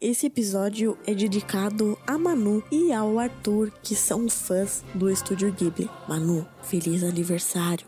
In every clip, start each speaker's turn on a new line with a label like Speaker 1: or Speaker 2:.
Speaker 1: Esse episódio é dedicado a Manu e ao Arthur, que são fãs do estúdio Ghibli. Manu, feliz aniversário!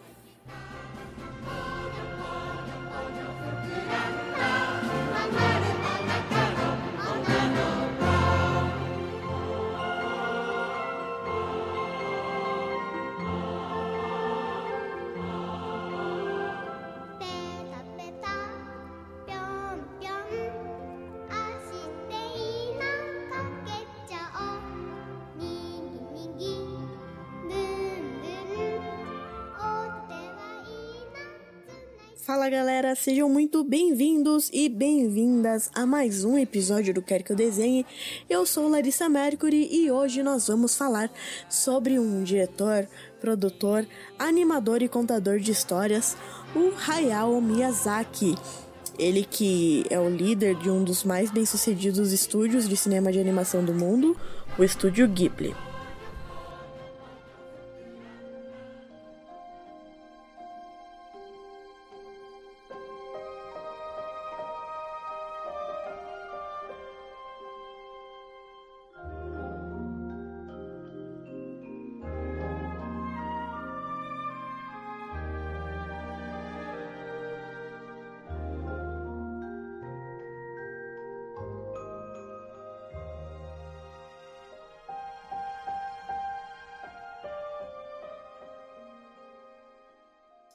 Speaker 1: Sejam muito bem-vindos e bem-vindas a mais um episódio do Quer Que Eu Desenhe. Eu sou Larissa Mercury e hoje nós vamos falar sobre um diretor, produtor, animador e contador de histórias, o Hayao Miyazaki. Ele que é o líder de um dos mais bem-sucedidos estúdios de cinema de animação do mundo, o estúdio Ghibli.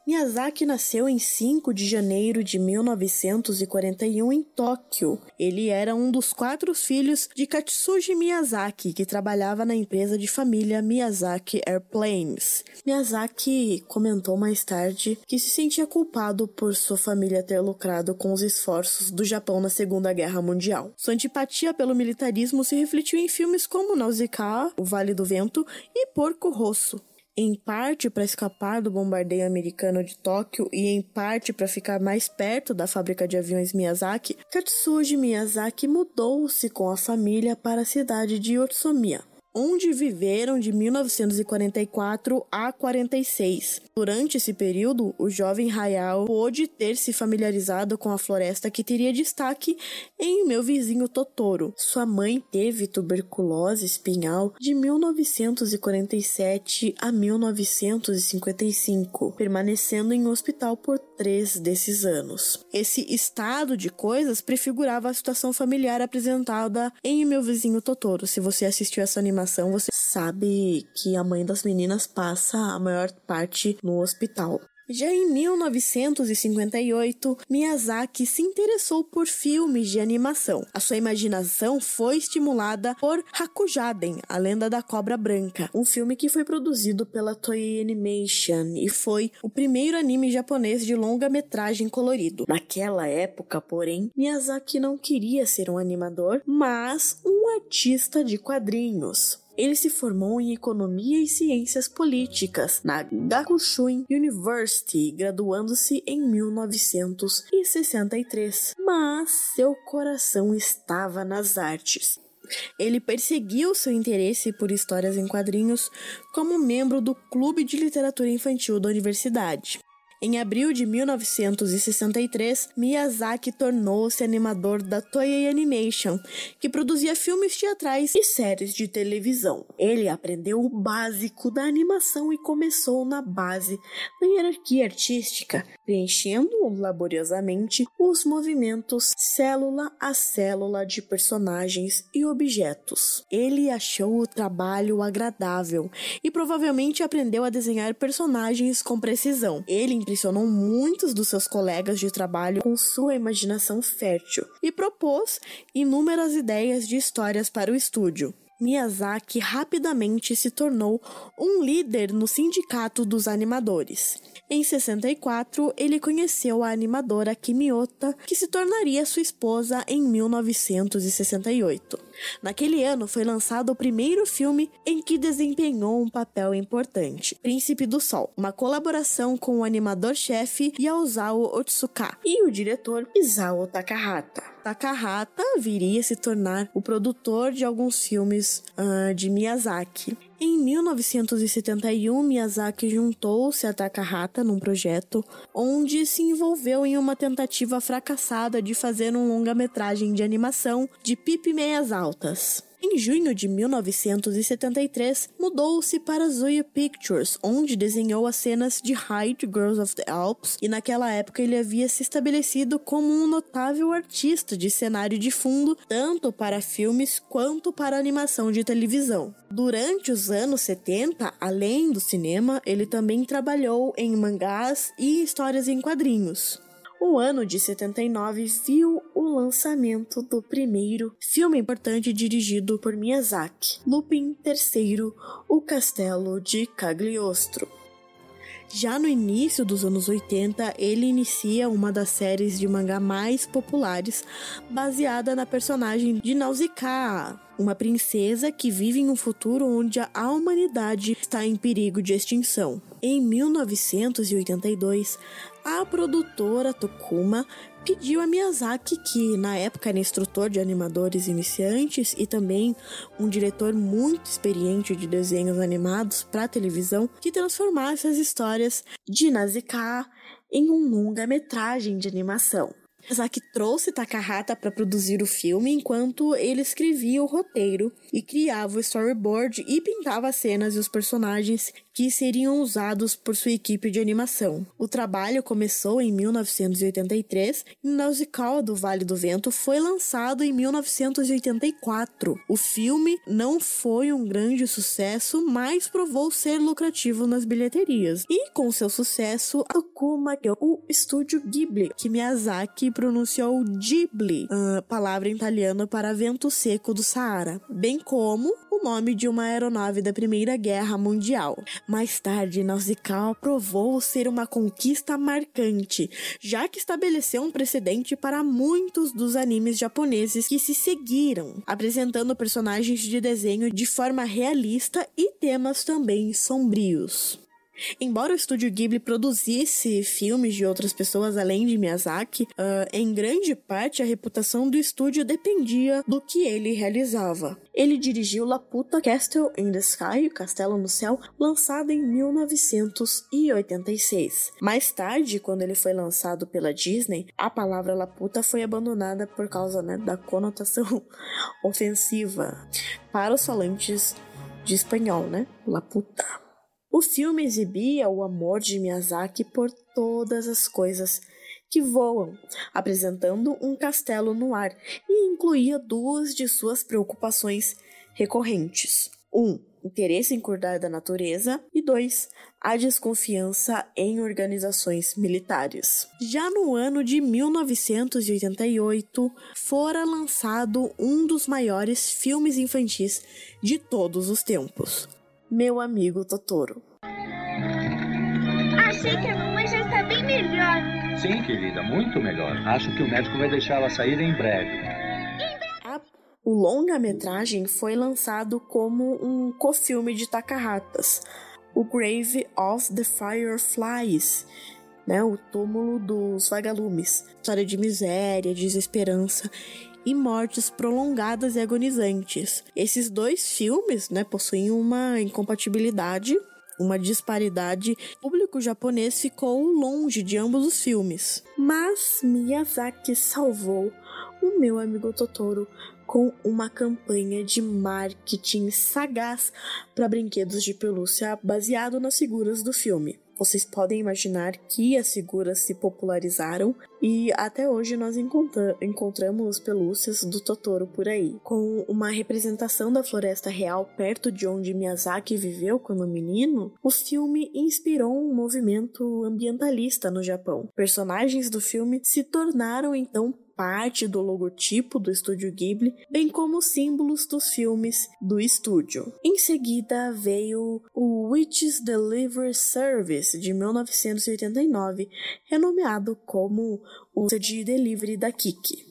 Speaker 1: Miyazaki nasceu em 5 de janeiro de 1941 em Tóquio. Ele era um dos quatro filhos de Katsuji Miyazaki, que trabalhava na empresa de família Miyazaki Airplanes. Miyazaki comentou mais tarde que se sentia culpado por sua família ter lucrado com os esforços do Japão na Segunda Guerra Mundial. Sua antipatia pelo militarismo se refletiu em filmes como Nausicaa, O Vale do Vento e Porco Rosso em parte para escapar do bombardeio americano de Tóquio e em parte para ficar mais perto da fábrica de aviões Miyazaki, Katsuji Miyazaki mudou-se com a família para a cidade de Otsumiya onde viveram de 1944 a 46. Durante esse período, o jovem Hayao pôde ter se familiarizado com a floresta que teria destaque em Meu Vizinho Totoro. Sua mãe teve tuberculose espinhal de 1947 a 1955, permanecendo em hospital por três desses anos. Esse estado de coisas prefigurava a situação familiar apresentada em Meu Vizinho Totoro. Se você assistiu essa animação, você sabe que a mãe das meninas passa a maior parte no hospital. Já em 1958, Miyazaki se interessou por filmes de animação. A sua imaginação foi estimulada por Hakujaden, a lenda da cobra branca, um filme que foi produzido pela Toei Animation e foi o primeiro anime japonês de longa-metragem colorido. Naquela época, porém, Miyazaki não queria ser um animador, mas um artista de quadrinhos. Ele se formou em Economia e Ciências Políticas na Gakushuin University, graduando-se em 1963. Mas seu coração estava nas artes. Ele perseguiu seu interesse por histórias em quadrinhos como membro do Clube de Literatura Infantil da universidade. Em abril de 1963, Miyazaki tornou-se animador da Toei Animation, que produzia filmes teatrais e séries de televisão. Ele aprendeu o básico da animação e começou na base da hierarquia artística, preenchendo laboriosamente os movimentos célula a célula de personagens e objetos. Ele achou o trabalho agradável e provavelmente aprendeu a desenhar personagens com precisão. Ele impressionou muitos dos seus colegas de trabalho com sua imaginação fértil e propôs inúmeras ideias de histórias para o estúdio. Miyazaki rapidamente se tornou um líder no sindicato dos animadores. Em 64, ele conheceu a animadora Kimiota, que se tornaria sua esposa em 1968. Naquele ano foi lançado o primeiro filme em que desempenhou um papel importante, Príncipe do Sol, uma colaboração com o animador-chefe Yaozawa Otsuka e o diretor Isao Takahata. Takahata viria a se tornar o produtor de alguns filmes uh, de Miyazaki. Em 1971, Miyazaki juntou-se a Takahata num projeto onde se envolveu em uma tentativa fracassada de fazer um longa-metragem de animação de Pipe Meias Altas. Em junho de 1973, mudou-se para Zoya Pictures, onde desenhou as cenas de Hyde Girls of the Alps, e naquela época ele havia se estabelecido como um notável artista de cenário de fundo, tanto para filmes quanto para animação de televisão. Durante os anos 70, além do cinema, ele também trabalhou em mangás e histórias em quadrinhos. O ano de 79 viu o lançamento do primeiro filme importante dirigido por Miyazaki, Lupin III, O Castelo de Cagliostro. Já no início dos anos 80, ele inicia uma das séries de mangá mais populares, baseada na personagem de Nausicaa, uma princesa que vive em um futuro onde a humanidade está em perigo de extinção. Em 1982, a produtora Tokuma pediu a Miyazaki, que na época era instrutor de animadores iniciantes e também um diretor muito experiente de desenhos animados para televisão, que transformasse as histórias de Nausicaa em um longa-metragem de animação. Miyazaki trouxe Takahata para produzir o filme enquanto ele escrevia o roteiro e criava o storyboard e pintava as cenas e os personagens que seriam usados por sua equipe de animação. O trabalho começou em 1983 e Nausicaa do Vale do Vento foi lançado em 1984. O filme não foi um grande sucesso, mas provou ser lucrativo nas bilheterias. E com seu sucesso, Tokuma o estúdio Ghibli, que Miyazaki pronunciou Ghibli, palavra em italiano para vento seco do Saara, bem como o nome de uma aeronave da Primeira Guerra Mundial. Mais tarde, Nausicaa provou ser uma conquista marcante, já que estabeleceu um precedente para muitos dos animes japoneses que se seguiram, apresentando personagens de desenho de forma realista e temas também sombrios. Embora o estúdio Ghibli produzisse filmes de outras pessoas além de Miyazaki, uh, em grande parte a reputação do estúdio dependia do que ele realizava. Ele dirigiu Laputa Castle in the Sky, Castelo no Céu, lançado em 1986. Mais tarde, quando ele foi lançado pela Disney, a palavra Laputa foi abandonada por causa né, da conotação ofensiva para os falantes de espanhol, né? Laputa. O filme exibia o amor de Miyazaki por todas as coisas que voam, apresentando um castelo no ar e incluía duas de suas preocupações recorrentes: um, interesse em cuidar da natureza e dois, a desconfiança em organizações militares. Já no ano de 1988, fora lançado um dos maiores filmes infantis de todos os tempos, meu amigo Totoro.
Speaker 2: Achei que a mamãe já está bem melhor.
Speaker 3: Sim, querida, muito melhor. Acho que o médico vai deixá-la sair em breve.
Speaker 1: A, o longa-metragem foi lançado como um cofilme de Takahatas, o Grave of the Fireflies, né, o túmulo dos vagalumes, história de miséria, desesperança e mortes prolongadas e agonizantes. Esses dois filmes, né, possuem uma incompatibilidade, uma disparidade. O público japonês ficou longe de ambos os filmes. Mas Miyazaki salvou o meu amigo Totoro com uma campanha de marketing sagaz para brinquedos de pelúcia baseado nas figuras do filme. Vocês podem imaginar que as figuras se popularizaram e até hoje nós encontra encontramos pelúcias do Totoro por aí. Com uma representação da floresta real perto de onde Miyazaki viveu quando menino, o filme inspirou um movimento ambientalista no Japão. Personagens do filme se tornaram então parte do logotipo do estúdio Ghibli, bem como símbolos dos filmes do estúdio. Em seguida veio o Witches Delivery Service de 1989, renomeado como o de delivery da Kiki,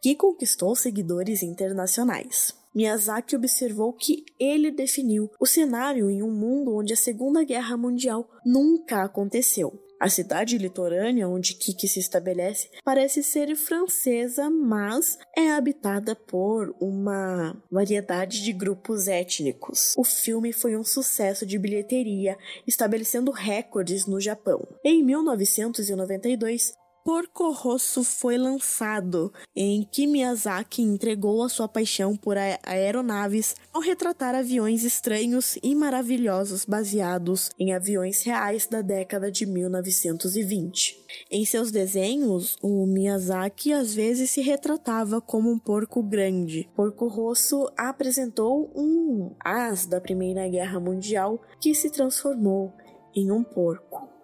Speaker 1: que conquistou seguidores internacionais. Miyazaki observou que ele definiu o cenário em um mundo onde a Segunda Guerra Mundial nunca aconteceu. A cidade litorânea onde Kiki se estabelece parece ser francesa, mas é habitada por uma variedade de grupos étnicos. O filme foi um sucesso de bilheteria, estabelecendo recordes no Japão. Em 1992, Porco Rosso foi lançado, em que Miyazaki entregou a sua paixão por aeronaves ao retratar aviões estranhos e maravilhosos baseados em aviões reais da década de 1920. Em seus desenhos, o Miyazaki às vezes se retratava como um porco grande. Porco Rosso apresentou um as da Primeira Guerra Mundial que se transformou em um porco.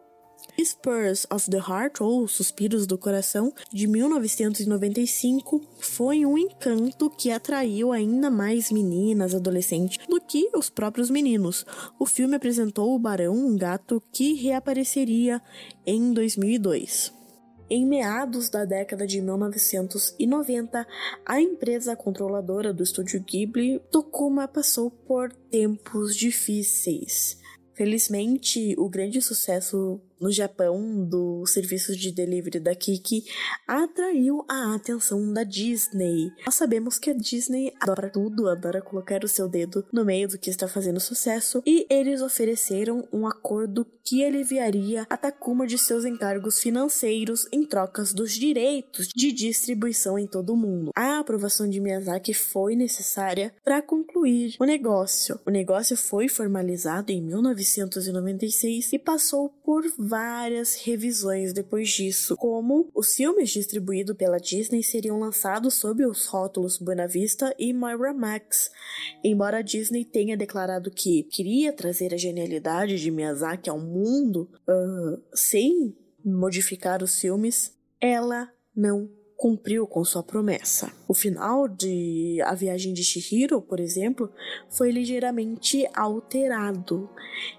Speaker 1: Spurs of the Heart, ou Suspiros do Coração, de 1995, foi um encanto que atraiu ainda mais meninas adolescentes do que os próprios meninos. O filme apresentou o Barão, um gato que reapareceria em 2002. Em meados da década de 1990, a empresa controladora do estúdio Ghibli, Tokuma, passou por tempos difíceis. Felizmente, o grande sucesso no Japão do serviço de delivery da Kiki atraiu a atenção da Disney. Nós sabemos que a Disney adora tudo, adora colocar o seu dedo no meio do que está fazendo sucesso e eles ofereceram um acordo que aliviaria a Takuma de seus encargos financeiros em trocas dos direitos de distribuição em todo o mundo. A aprovação de Miyazaki foi necessária para concluir o negócio. O negócio foi formalizado em 1996 e passou por várias revisões depois disso, como os filmes distribuídos pela Disney seriam lançados sob os rótulos Buena Vista e Max. Embora a Disney tenha declarado que queria trazer a genialidade de Miyazaki ao mundo uh, sem modificar os filmes, ela não cumpriu com sua promessa. O final de A Viagem de Chihiro, por exemplo, foi ligeiramente alterado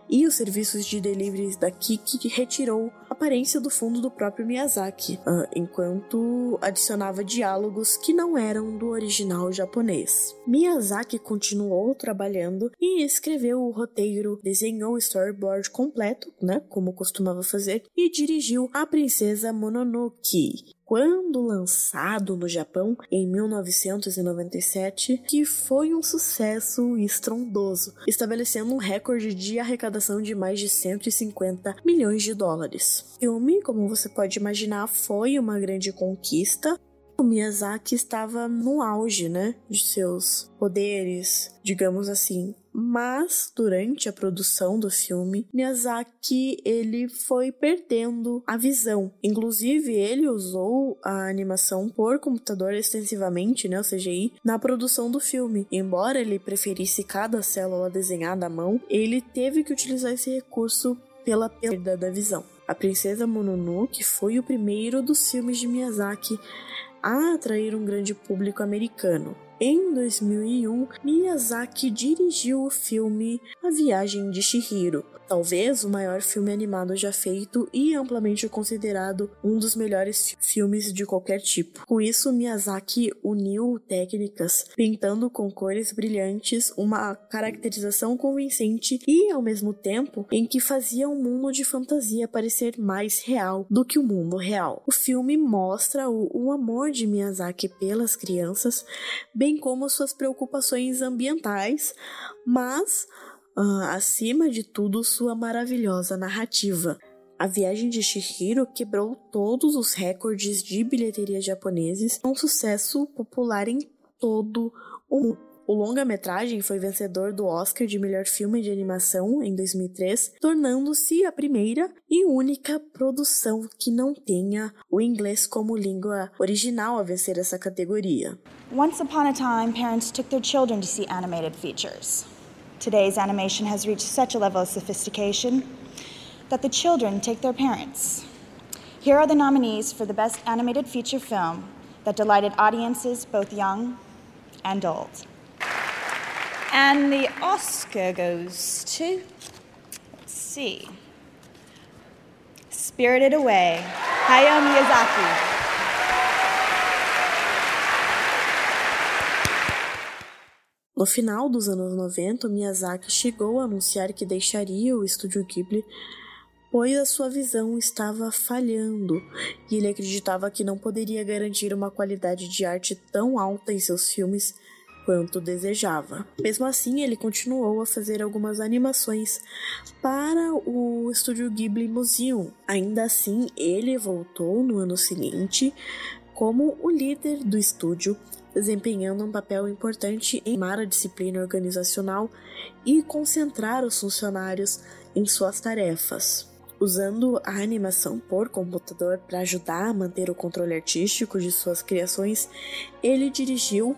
Speaker 1: e os serviços de delivery da Kiki retirou a aparência do fundo do próprio Miyazaki, uh, enquanto adicionava diálogos que não eram do original japonês. Miyazaki continuou trabalhando e escreveu o roteiro, desenhou o storyboard completo, né, como costumava fazer, e dirigiu A Princesa Mononoke, quando lançado no Japão em 1997, que foi um sucesso estrondoso, estabelecendo um recorde de arrecadação de mais de 150 milhões de dólares. O filme, como você pode imaginar, foi uma grande conquista. O Miyazaki estava no auge, né, de seus poderes, digamos assim, mas durante a produção do filme, Miyazaki ele foi perdendo a visão. Inclusive, ele usou a animação por computador extensivamente, né, o CGI, na produção do filme. Embora ele preferisse cada célula desenhada à mão, ele teve que utilizar esse recurso pela perda da visão. A Princesa Mononoke foi o primeiro dos filmes de Miyazaki a atrair um grande público americano. Em 2001, Miyazaki dirigiu o filme A Viagem de Chihiro, talvez o maior filme animado já feito e amplamente considerado um dos melhores filmes de qualquer tipo. Com isso, Miyazaki uniu técnicas, pintando com cores brilhantes uma caracterização convincente e, ao mesmo tempo, em que fazia um mundo de fantasia parecer mais real do que o mundo real. O filme mostra o, o amor de Miyazaki pelas crianças, bem como suas preocupações ambientais, mas uh, acima de tudo, sua maravilhosa narrativa. A Viagem de Shihiro quebrou todos os recordes de bilheteria japoneses, um sucesso popular em todo o mundo. O longa-metragem foi vencedor do Oscar de melhor filme de animação em 2003, tornando-se a primeira e única produção que não tenha o inglês como língua original a vencer essa categoria.
Speaker 4: Once upon a time, parents took their children to see animated features. Today's animation has reached such a level of sophistication that the children take their parents. Here are the nominees for the Best Animated Feature Film that delighted audiences both young and old. And the Oscar goes to, let's see, Spirited Away, Hayao Miyazaki.
Speaker 1: No final dos anos 90, Miyazaki chegou a anunciar que deixaria o estúdio Ghibli pois a sua visão estava falhando e ele acreditava que não poderia garantir uma qualidade de arte tão alta em seus filmes quanto desejava. Mesmo assim, ele continuou a fazer algumas animações para o estúdio Ghibli Museum. Ainda assim, ele voltou no ano seguinte como o líder do estúdio, desempenhando um papel importante em amar a disciplina organizacional e concentrar os funcionários em suas tarefas. Usando a animação por computador para ajudar a manter o controle artístico de suas criações, ele dirigiu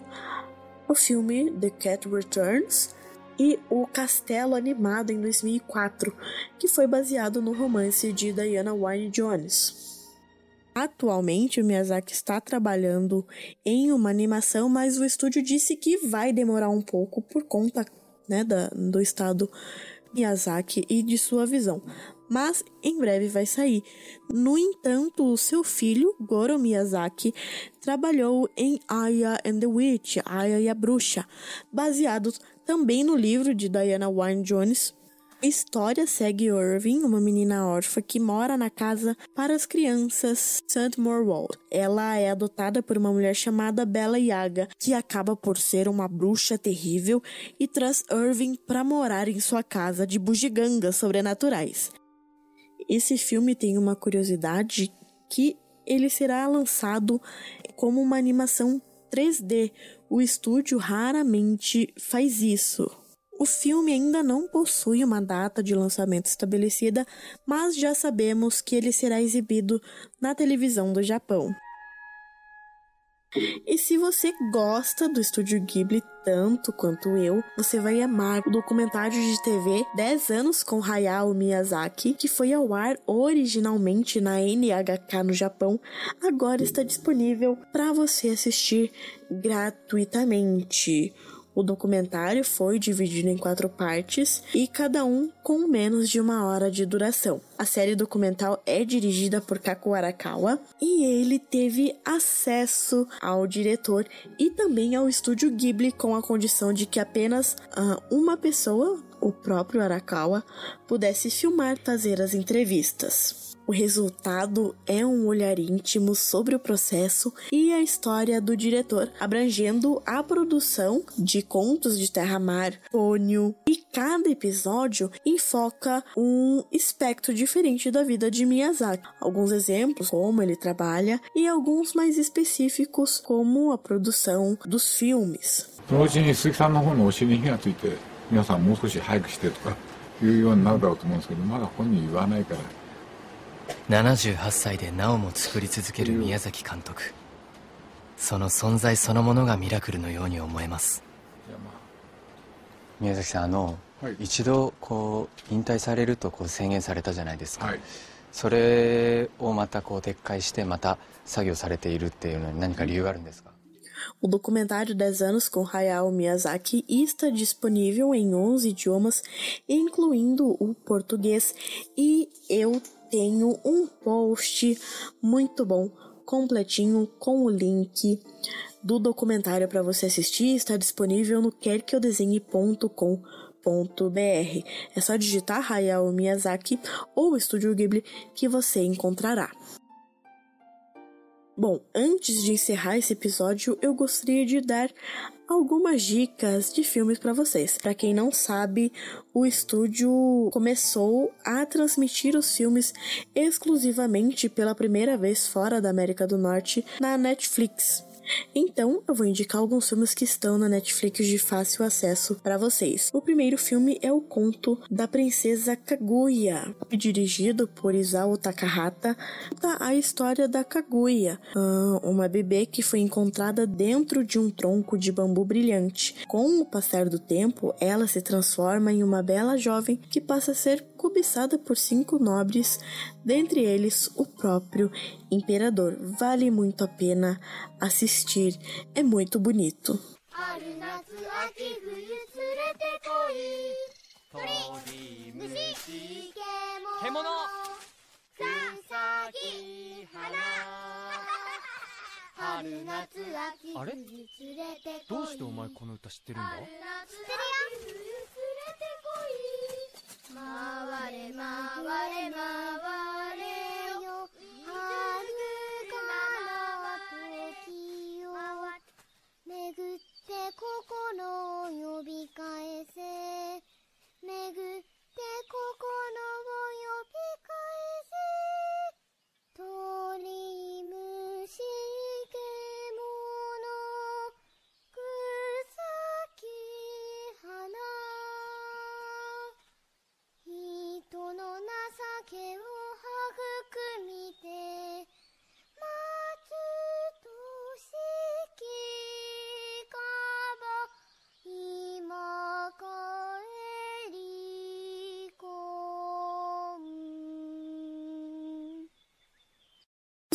Speaker 1: o filme The Cat Returns e O Castelo Animado em 2004, que foi baseado no romance de Diana Wynne Jones. Atualmente, o Miyazaki está trabalhando em uma animação, mas o estúdio disse que vai demorar um pouco por conta né, da, do estado Miyazaki e de sua visão mas em breve vai sair. No entanto, seu filho, Goro Miyazaki, trabalhou em Aya and the Witch, Aya e a Bruxa, baseado também no livro de Diana Wynne Jones, a história segue Irving, uma menina órfã que mora na casa para as crianças St. Morwald. Ela é adotada por uma mulher chamada Bella Yaga, que acaba por ser uma bruxa terrível e traz Irving para morar em sua casa de bugigangas sobrenaturais. Esse filme tem uma curiosidade que ele será lançado como uma animação 3D. O estúdio raramente faz isso. O filme ainda não possui uma data de lançamento estabelecida, mas já sabemos que ele será exibido na televisão do Japão. E se você gosta do estúdio Ghibli tanto quanto eu, você vai amar o documentário de TV 10 anos com Hayao Miyazaki, que foi ao ar originalmente na NHK no Japão, agora está disponível para você assistir gratuitamente. O documentário foi dividido em quatro partes e cada um com menos de uma hora de duração. A série documental é dirigida por Kaku Arakawa e ele teve acesso ao diretor e também ao estúdio Ghibli com a condição de que apenas uh, uma pessoa, o próprio Arakawa, pudesse filmar e fazer as entrevistas. O resultado é um olhar íntimo sobre o processo e a história do diretor, abrangendo a produção de contos de terra-mar, pônio, e cada episódio enfoca um espectro diferente da vida de Miyazaki. Alguns exemplos, como ele trabalha, e alguns mais específicos, como a produção dos filmes.
Speaker 5: 皆さんもう少し早くしてとかいうようになるだろうと思うんですけどまだ本人言わないから
Speaker 6: 78歳でなおも作り続ける宮崎監督。その存在そのものがミラクルのように思えます。宮崎さんあの、はい、一度こう引退されるとこう宣言されたじゃないですか、はい、それをまたこう撤回してまた作業されているっていうのに何か理由があるんですか？
Speaker 1: O documentário 10 anos com Hayao Miyazaki está disponível em 11 idiomas, incluindo o português, e eu tenho um post muito bom, completinho, com o link do documentário para você assistir. Está disponível no querqueodesenhe.com.br. É só digitar Hayao Miyazaki ou Estúdio Ghibli que você encontrará. Bom, antes de encerrar esse episódio, eu gostaria de dar algumas dicas de filmes para vocês. Para quem não sabe, o estúdio começou a transmitir os filmes exclusivamente pela primeira vez fora da América do Norte na Netflix. Então, eu vou indicar alguns filmes que estão na Netflix de fácil acesso para vocês. O primeiro filme é o Conto da Princesa Kaguya, dirigido por Isao Takahata. Tá a história da Kaguya, uma bebê que foi encontrada dentro de um tronco de bambu brilhante. Com o passar do tempo, ela se transforma em uma bela jovem que passa a ser cobiçada por cinco nobres, dentre eles o próprio imperador. Vale muito a pena assistir, assistir. É muito bonito. あ
Speaker 7: れ どうしてお前この歌知ってるんだ？知ってるよ回れ回れ回れ心を呼び返せ。巡って心を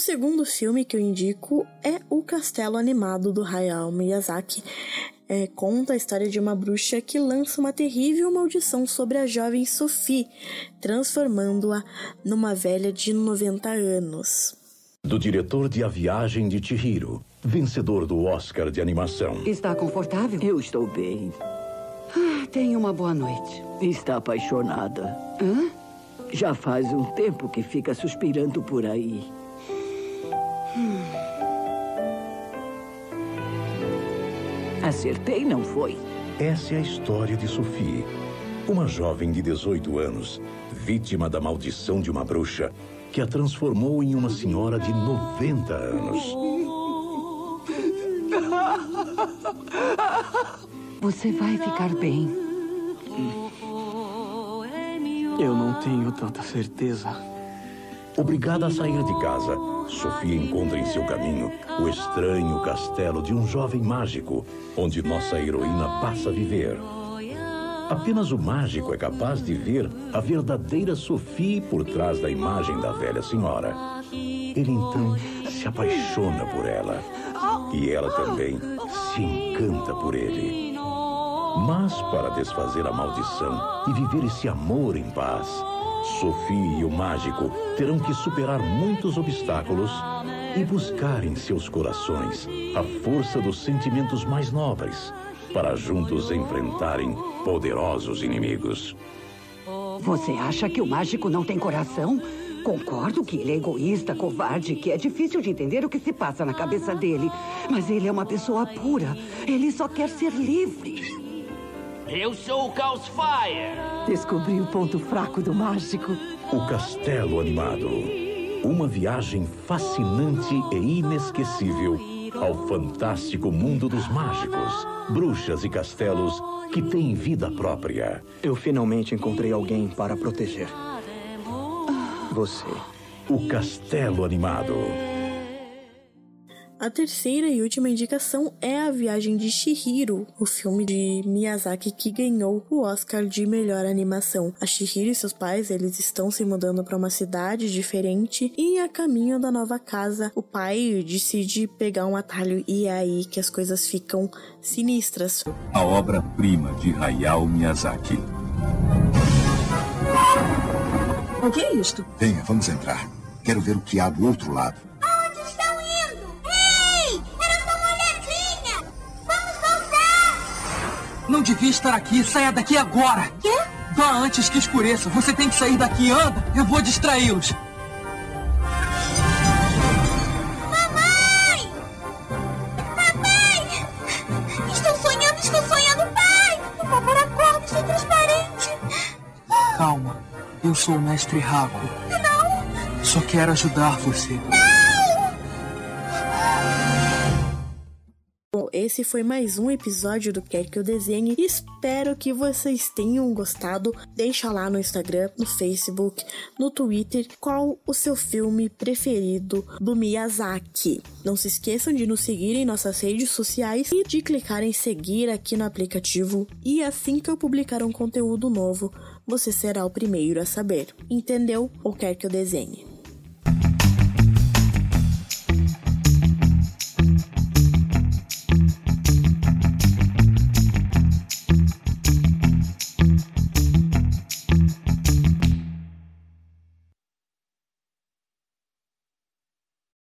Speaker 1: segundo filme que eu indico é O Castelo Animado do Hayao Miyazaki. É, conta a história de uma bruxa que lança uma terrível maldição sobre a jovem Sophie, transformando-a numa velha de 90 anos.
Speaker 8: Do diretor de A Viagem de Chihiro, vencedor do Oscar de animação.
Speaker 9: Está confortável?
Speaker 10: Eu estou bem.
Speaker 9: Ah, tenha uma boa noite.
Speaker 10: Está apaixonada.
Speaker 9: Hã?
Speaker 10: Já faz um tempo que fica suspirando por aí. Acertei, não foi?
Speaker 8: Essa é a história de Sophie, uma jovem de 18 anos, vítima da maldição de uma bruxa que a transformou em uma senhora de 90 anos.
Speaker 9: Você vai ficar bem.
Speaker 11: Eu não tenho tanta certeza.
Speaker 8: Obrigada a sair de casa, Sofia encontra em seu caminho o estranho castelo de um jovem mágico, onde nossa heroína passa a viver. Apenas o mágico é capaz de ver a verdadeira Sophie por trás da imagem da velha senhora. Ele então se apaixona por ela. E ela também se encanta por ele. Mas para desfazer a maldição e viver esse amor em paz, Sophie e o mágico terão que superar muitos obstáculos e buscar em seus corações a força dos sentimentos mais nobres para juntos enfrentarem poderosos inimigos.
Speaker 9: Você acha que o mágico não tem coração? Concordo que ele é egoísta, covarde, que é difícil de entender o que se passa na cabeça dele. Mas ele é uma pessoa pura. Ele só quer ser livre.
Speaker 12: Eu sou o Caos Fire.
Speaker 9: Descobri o ponto fraco do mágico.
Speaker 8: O Castelo Animado. Uma viagem fascinante e inesquecível ao fantástico mundo dos mágicos, bruxas e castelos que têm vida própria.
Speaker 11: Eu finalmente encontrei alguém para proteger. Você.
Speaker 8: O Castelo Animado.
Speaker 1: A terceira e última indicação é A Viagem de Shihiro, o filme de Miyazaki que ganhou o Oscar de melhor animação. A Shihiro e seus pais, eles estão se mudando para uma cidade diferente e a caminho da nova casa, o pai decide pegar um atalho e é aí que as coisas ficam sinistras.
Speaker 13: A obra-prima de Hayao Miyazaki.
Speaker 14: O que é isto?
Speaker 15: Venha, vamos entrar. Quero ver o que há do outro lado.
Speaker 16: Não devia estar aqui. Saia daqui agora!
Speaker 2: Quê?
Speaker 16: Vá antes que escureça. Você tem que sair daqui. Anda! Eu vou distraí-los.
Speaker 2: Mamãe! Papai! Estou sonhando, estou sonhando, pai! Por favor, acorda, estou transparente.
Speaker 16: Calma. Eu sou o mestre Raco.
Speaker 2: Não!
Speaker 16: Só quero ajudar você.
Speaker 1: Esse foi mais um episódio do Quer Que Eu Desenhe. Espero que vocês tenham gostado. Deixa lá no Instagram, no Facebook, no Twitter qual o seu filme preferido do Miyazaki. Não se esqueçam de nos seguir em nossas redes sociais e de clicar em seguir aqui no aplicativo. E assim que eu publicar um conteúdo novo, você será o primeiro a saber. Entendeu ou quer que eu desenhe?